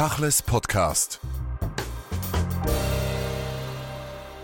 Tachles Podcast.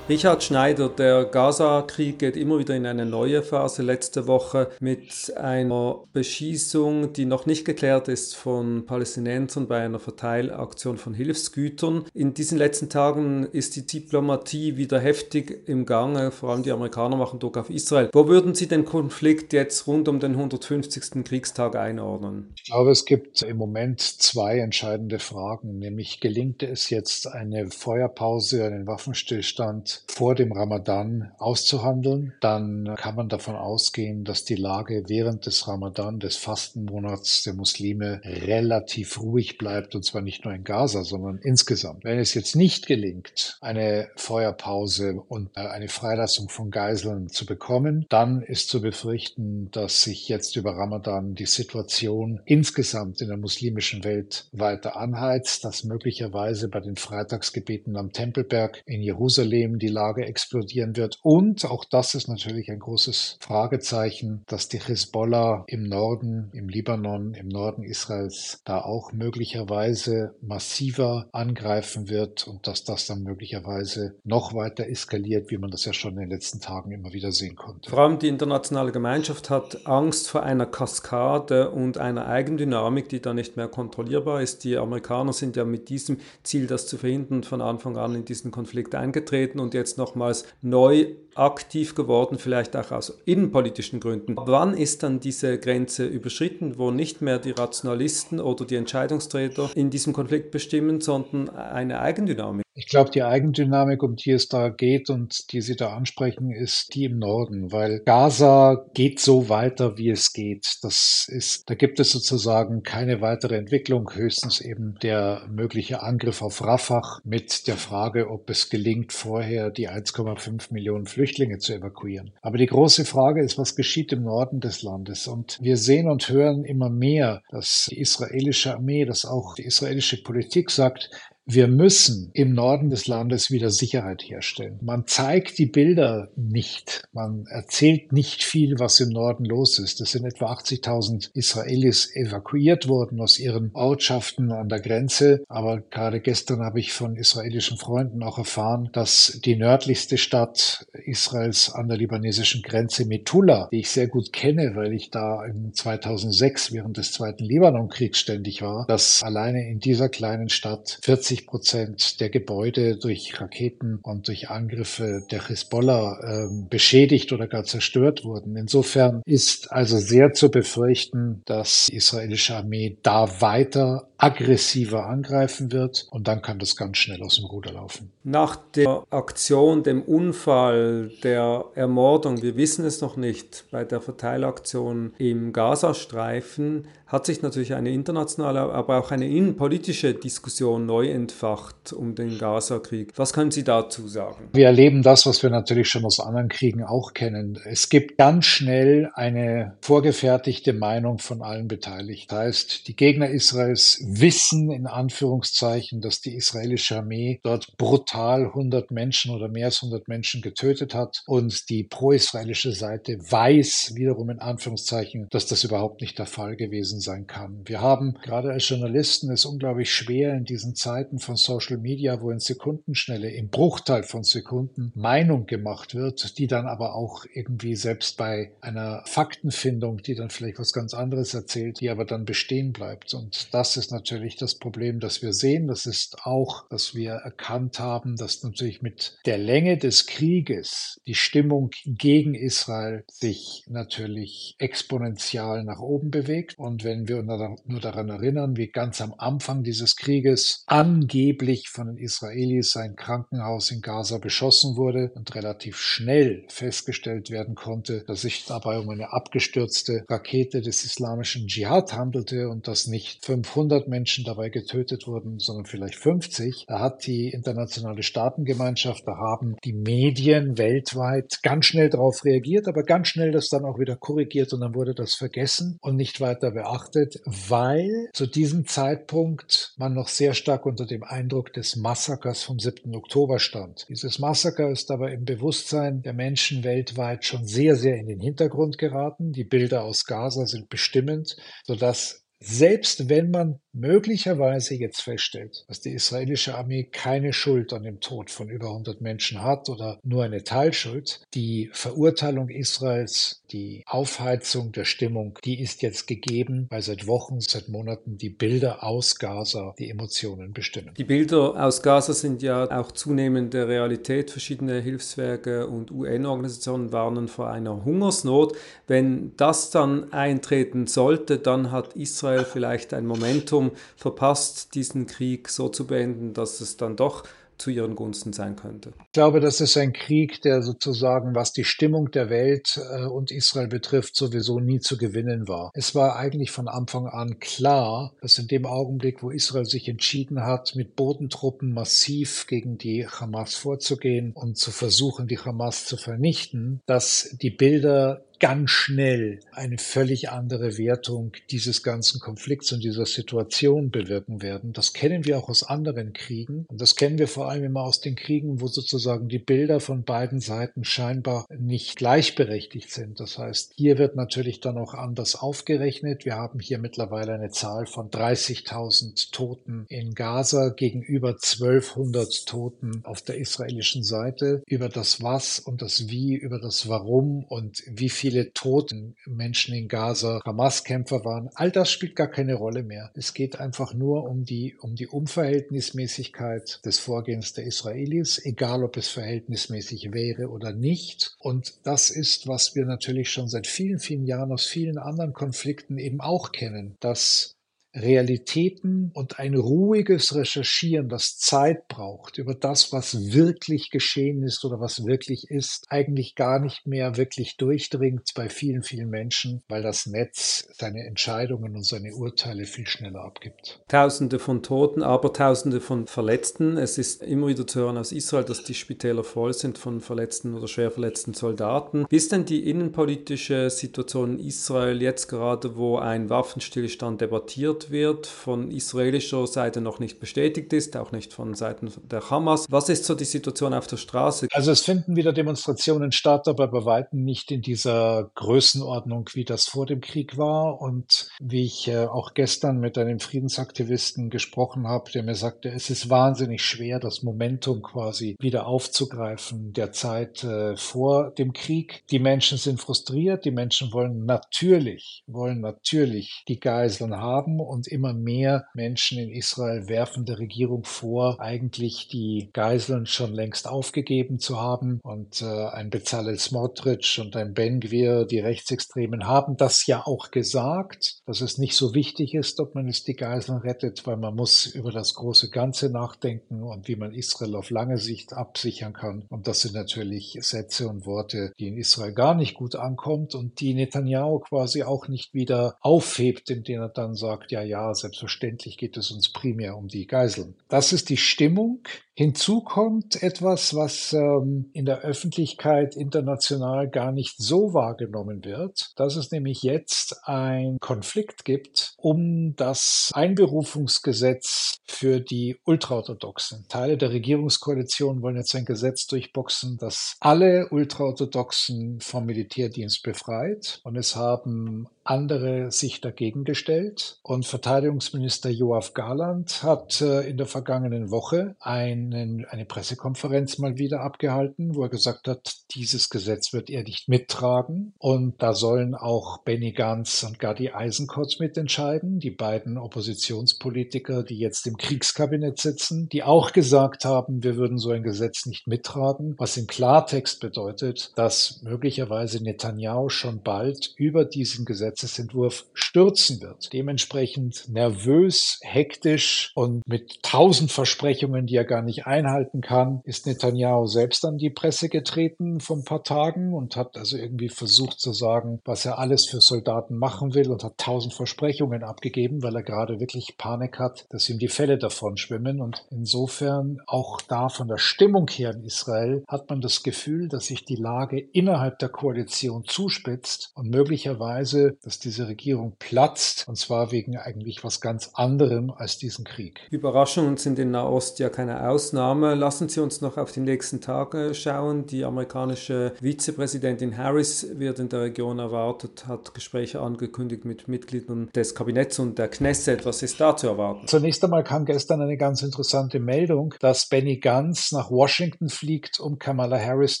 Richard Schneider, der Gaza-Krieg geht immer wieder in eine neue Phase. Letzte Woche mit einer Beschießung, die noch nicht geklärt ist von Palästinensern bei einer Verteilaktion von Hilfsgütern. In diesen letzten Tagen ist die Diplomatie wieder heftig im Gange. Vor allem die Amerikaner machen Druck auf Israel. Wo würden Sie den Konflikt jetzt rund um den 150. Kriegstag einordnen? Ich glaube, es gibt im Moment zwei entscheidende Fragen. Nämlich gelingt es jetzt eine Feuerpause, einen Waffenstillstand vor dem Ramadan auszuhandeln, dann kann man davon ausgehen, dass die Lage während des Ramadan, des Fastenmonats der Muslime, relativ ruhig bleibt, und zwar nicht nur in Gaza, sondern insgesamt. Wenn es jetzt nicht gelingt, eine Feuerpause und äh, eine Freilassung von Geiseln zu bekommen, dann ist zu befürchten, dass sich jetzt über Ramadan die Situation insgesamt in der muslimischen Welt weiter anheizt, dass möglicherweise bei den Freitagsgebeten am Tempelberg in Jerusalem die Lage explodieren wird. Und auch das ist natürlich ein großes Fragezeichen, dass die Hisbollah im Norden, im Libanon, im Norden Israels da auch möglicherweise massiver angreifen wird und dass das dann möglicherweise noch weiter eskaliert, wie man das ja schon in den letzten Tagen immer wieder sehen konnte. Vor allem die internationale Gemeinschaft hat Angst vor einer Kaskade und einer Eigendynamik, die da nicht mehr kontrollierbar ist. Die Amerikaner sind ja mit diesem Ziel, das zu verhindern, von Anfang an in diesen Konflikt eingetreten und jetzt nochmals neu aktiv geworden, vielleicht auch aus innenpolitischen Gründen. Wann ist dann diese Grenze überschritten, wo nicht mehr die Rationalisten oder die Entscheidungsträger in diesem Konflikt bestimmen, sondern eine Eigendynamik? Ich glaube, die Eigendynamik, um die es da geht und die Sie da ansprechen, ist die im Norden, weil Gaza geht so weiter, wie es geht. Das ist, da gibt es sozusagen keine weitere Entwicklung, höchstens eben der mögliche Angriff auf Rafah mit der Frage, ob es gelingt, vorher die 1,5 Millionen Flüchtlinge zu evakuieren. Aber die große Frage ist, was geschieht im Norden des Landes? Und wir sehen und hören immer mehr, dass die israelische Armee, dass auch die israelische Politik sagt, wir müssen im Norden des Landes wieder Sicherheit herstellen. Man zeigt die Bilder nicht. Man erzählt nicht viel, was im Norden los ist. Es sind etwa 80.000 Israelis evakuiert worden aus ihren Ortschaften an der Grenze. Aber gerade gestern habe ich von israelischen Freunden auch erfahren, dass die nördlichste Stadt Israels an der libanesischen Grenze Metula, die ich sehr gut kenne, weil ich da im 2006 während des zweiten Libanonkriegs ständig war, dass alleine in dieser kleinen Stadt 40 80 Prozent der Gebäude durch Raketen und durch Angriffe der Hisbollah äh, beschädigt oder gar zerstört wurden. Insofern ist also sehr zu befürchten, dass die israelische Armee da weiter aggressiver angreifen wird und dann kann das ganz schnell aus dem Ruder laufen. Nach der Aktion, dem Unfall, der Ermordung, wir wissen es noch nicht, bei der Verteilaktion im Gazastreifen hat sich natürlich eine internationale, aber auch eine innenpolitische Diskussion neu entfacht um den Gaza-Krieg. Was können Sie dazu sagen? Wir erleben das, was wir natürlich schon aus anderen Kriegen auch kennen. Es gibt ganz schnell eine vorgefertigte Meinung von allen Beteiligten. Das heißt, die Gegner Israels wissen in Anführungszeichen, dass die israelische Armee dort brutal 100 Menschen oder mehr als 100 Menschen getötet hat und die pro-israelische Seite weiß wiederum in Anführungszeichen, dass das überhaupt nicht der Fall gewesen sein kann. Wir haben gerade als Journalisten es unglaublich schwer in diesen Zeiten von Social Media, wo in Sekundenschnelle, im Bruchteil von Sekunden Meinung gemacht wird, die dann aber auch irgendwie selbst bei einer Faktenfindung, die dann vielleicht was ganz anderes erzählt, die aber dann bestehen bleibt. Und das ist natürlich das Problem, das wir sehen. Das ist auch, dass wir erkannt haben, dass natürlich mit der Länge des Krieges die Stimmung gegen Israel sich natürlich exponentiell nach oben bewegt. Und wenn wir nur daran erinnern, wie ganz am Anfang dieses Krieges angeblich von den Israelis ein Krankenhaus in Gaza beschossen wurde und relativ schnell festgestellt werden konnte, dass sich dabei um eine abgestürzte Rakete des islamischen Dschihad handelte und dass nicht 500 Menschen dabei getötet wurden, sondern vielleicht 50. Da hat die internationale Staatengemeinschaft, da haben die Medien weltweit ganz schnell darauf reagiert, aber ganz schnell das dann auch wieder korrigiert und dann wurde das vergessen und nicht weiter beachtet weil zu diesem Zeitpunkt man noch sehr stark unter dem Eindruck des Massakers vom 7. Oktober stand. Dieses Massaker ist aber im Bewusstsein der Menschen weltweit schon sehr, sehr in den Hintergrund geraten. Die Bilder aus Gaza sind bestimmend, sodass selbst wenn man möglicherweise jetzt feststellt, dass die israelische Armee keine Schuld an dem Tod von über 100 Menschen hat oder nur eine Teilschuld, die Verurteilung Israels, die Aufheizung der Stimmung, die ist jetzt gegeben, weil seit Wochen, seit Monaten die Bilder aus Gaza die Emotionen bestimmen. Die Bilder aus Gaza sind ja auch zunehmend der Realität. Verschiedene Hilfswerke und UN-Organisationen warnen vor einer Hungersnot. Wenn das dann eintreten sollte, dann hat Israel vielleicht ein Momentum verpasst, diesen Krieg so zu beenden, dass es dann doch zu ihren Gunsten sein könnte. Ich glaube, das ist ein Krieg, der sozusagen, was die Stimmung der Welt äh, und Israel betrifft, sowieso nie zu gewinnen war. Es war eigentlich von Anfang an klar, dass in dem Augenblick, wo Israel sich entschieden hat, mit Bodentruppen massiv gegen die Hamas vorzugehen und zu versuchen, die Hamas zu vernichten, dass die Bilder ganz schnell eine völlig andere Wertung dieses ganzen Konflikts und dieser Situation bewirken werden. Das kennen wir auch aus anderen Kriegen und das kennen wir vor allem immer aus den Kriegen, wo sozusagen die Bilder von beiden Seiten scheinbar nicht gleichberechtigt sind. Das heißt, hier wird natürlich dann auch anders aufgerechnet. Wir haben hier mittlerweile eine Zahl von 30.000 Toten in Gaza gegenüber 1200 Toten auf der israelischen Seite. Über das Was und das Wie, über das Warum und wie viel viele toten Menschen in Gaza Hamas-Kämpfer waren. All das spielt gar keine Rolle mehr. Es geht einfach nur um die, um die Unverhältnismäßigkeit des Vorgehens der Israelis, egal ob es verhältnismäßig wäre oder nicht. Und das ist, was wir natürlich schon seit vielen, vielen Jahren aus vielen anderen Konflikten eben auch kennen, dass Realitäten und ein ruhiges Recherchieren, das Zeit braucht, über das, was wirklich geschehen ist oder was wirklich ist, eigentlich gar nicht mehr wirklich durchdringt bei vielen, vielen Menschen, weil das Netz seine Entscheidungen und seine Urteile viel schneller abgibt. Tausende von Toten, aber Tausende von Verletzten. Es ist immer wieder zu hören aus Israel, dass die Spitäler voll sind von verletzten oder schwer verletzten Soldaten. Wie ist denn die innenpolitische Situation in Israel jetzt gerade, wo ein Waffenstillstand debattiert wird, von israelischer Seite noch nicht bestätigt ist, auch nicht von Seiten der Hamas. Was ist so die Situation auf der Straße? Also es finden wieder Demonstrationen statt, aber bei weitem nicht in dieser Größenordnung, wie das vor dem Krieg war. Und wie ich äh, auch gestern mit einem Friedensaktivisten gesprochen habe, der mir sagte, es ist wahnsinnig schwer, das Momentum quasi wieder aufzugreifen der Zeit äh, vor dem Krieg. Die Menschen sind frustriert, die Menschen wollen natürlich, wollen natürlich die Geiseln haben und immer mehr Menschen in Israel werfen der Regierung vor, eigentlich die Geiseln schon längst aufgegeben zu haben. Und äh, ein Bezalel Smotrich und ein Ben Gvir, die Rechtsextremen, haben das ja auch gesagt, dass es nicht so wichtig ist, ob man jetzt die Geiseln rettet, weil man muss über das große Ganze nachdenken und wie man Israel auf lange Sicht absichern kann. Und das sind natürlich Sätze und Worte, die in Israel gar nicht gut ankommt und die Netanyahu quasi auch nicht wieder aufhebt, indem er dann sagt, ja, ja, selbstverständlich geht es uns primär um die Geiseln. Das ist die Stimmung, Hinzu kommt etwas, was ähm, in der Öffentlichkeit international gar nicht so wahrgenommen wird, dass es nämlich jetzt ein Konflikt gibt um das Einberufungsgesetz für die Ultraorthodoxen. Teile der Regierungskoalition wollen jetzt ein Gesetz durchboxen, das alle Ultraorthodoxen vom Militärdienst befreit. Und es haben andere sich dagegen gestellt. Und Verteidigungsminister Joachim Garland hat äh, in der vergangenen Woche einen, eine Pressekonferenz mal wieder abgehalten, wo er gesagt hat, dieses Gesetz wird er nicht mittragen. Und da sollen auch Benny Gantz und Gadi Eisenkotz mitentscheiden, die beiden Oppositionspolitiker, die jetzt im Kriegskabinett sitzen, die auch gesagt haben, wir würden so ein Gesetz nicht mittragen, was im Klartext bedeutet, dass möglicherweise Netanyahu schon bald über diesen Gesetz Gesetzesentwurf stürzen wird. Dementsprechend nervös, hektisch und mit tausend Versprechungen, die er gar nicht einhalten kann, ist Netanyahu selbst an die Presse getreten vor ein paar Tagen und hat also irgendwie versucht zu sagen, was er alles für Soldaten machen will und hat tausend Versprechungen abgegeben, weil er gerade wirklich Panik hat, dass ihm die Fälle davon schwimmen. Und insofern auch da von der Stimmung her in Israel hat man das Gefühl, dass sich die Lage innerhalb der Koalition zuspitzt und möglicherweise dass diese Regierung platzt, und zwar wegen eigentlich was ganz anderem als diesen Krieg. Überraschungen sind in Nahost ja keine Ausnahme. Lassen Sie uns noch auf die nächsten Tage schauen. Die amerikanische Vizepräsidentin Harris wird in der Region erwartet, hat Gespräche angekündigt mit Mitgliedern des Kabinetts und der Knesset. Was ist da zu erwarten? Zunächst einmal kam gestern eine ganz interessante Meldung, dass Benny Gantz nach Washington fliegt, um Kamala Harris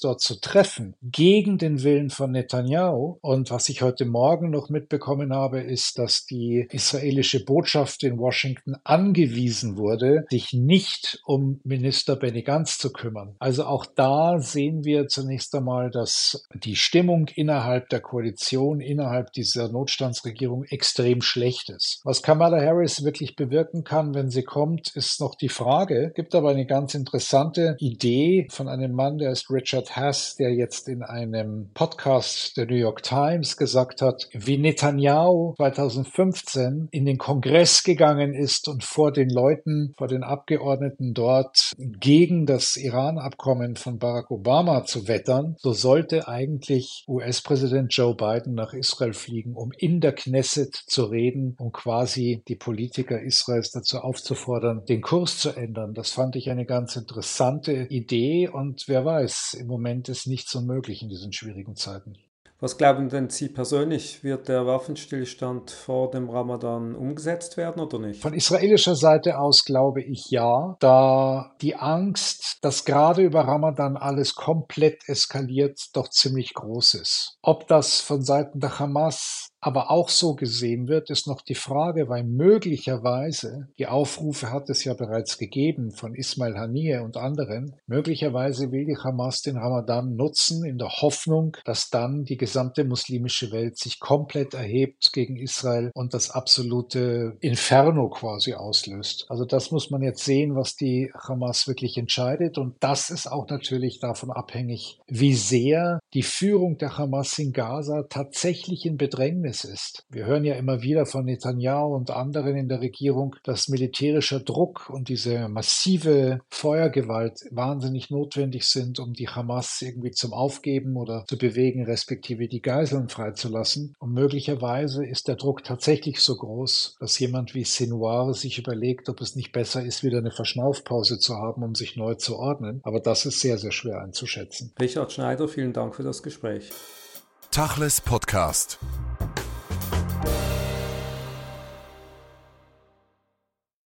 dort zu treffen, gegen den Willen von Netanyahu. Und was ich heute Morgen noch mitbekommen habe, ist, dass die israelische Botschaft in Washington angewiesen wurde, sich nicht um Minister Benny Gantz zu kümmern. Also auch da sehen wir zunächst einmal, dass die Stimmung innerhalb der Koalition, innerhalb dieser Notstandsregierung extrem schlecht ist. Was Kamala Harris wirklich bewirken kann, wenn sie kommt, ist noch die Frage. Gibt aber eine ganz interessante Idee von einem Mann, der ist Richard Hass, der jetzt in einem Podcast der New York Times gesagt hat, wie Netanyahu 2015 in den Kongress gegangen ist und vor den Leuten, vor den Abgeordneten dort gegen das Iran-Abkommen von Barack Obama zu wettern, so sollte eigentlich US-Präsident Joe Biden nach Israel fliegen, um in der Knesset zu reden, um quasi die Politiker Israels dazu aufzufordern, den Kurs zu ändern. Das fand ich eine ganz interessante Idee und wer weiß, im Moment ist nichts unmöglich in diesen schwierigen Zeiten. Was glauben denn Sie persönlich? Wird der Waffenstillstand vor dem Ramadan umgesetzt werden oder nicht? Von israelischer Seite aus glaube ich ja, da die Angst, dass gerade über Ramadan alles komplett eskaliert, doch ziemlich groß ist. Ob das von Seiten der Hamas aber auch so gesehen wird, ist noch die Frage, weil möglicherweise, die Aufrufe hat es ja bereits gegeben von Ismail Haniyeh und anderen, möglicherweise will die Hamas den Ramadan nutzen in der Hoffnung, dass dann die gesamte muslimische Welt sich komplett erhebt gegen Israel und das absolute Inferno quasi auslöst. Also das muss man jetzt sehen, was die Hamas wirklich entscheidet und das ist auch natürlich davon abhängig, wie sehr die Führung der Hamas in Gaza tatsächlich in Bedrängnis Gefängnis ist. Wir hören ja immer wieder von Netanyahu und anderen in der Regierung, dass militärischer Druck und diese massive Feuergewalt wahnsinnig notwendig sind, um die Hamas irgendwie zum Aufgeben oder zu bewegen, respektive die Geiseln freizulassen. Und möglicherweise ist der Druck tatsächlich so groß, dass jemand wie Sinwar sich überlegt, ob es nicht besser ist, wieder eine Verschnaufpause zu haben, um sich neu zu ordnen. Aber das ist sehr, sehr schwer einzuschätzen. Richard Schneider, vielen Dank für das Gespräch. Tachles Podcast.